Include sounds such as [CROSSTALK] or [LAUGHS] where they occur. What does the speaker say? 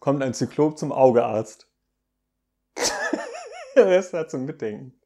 kommt ein Zyklop zum Augearzt. [LAUGHS] Der Rest hat zum Mitdenken.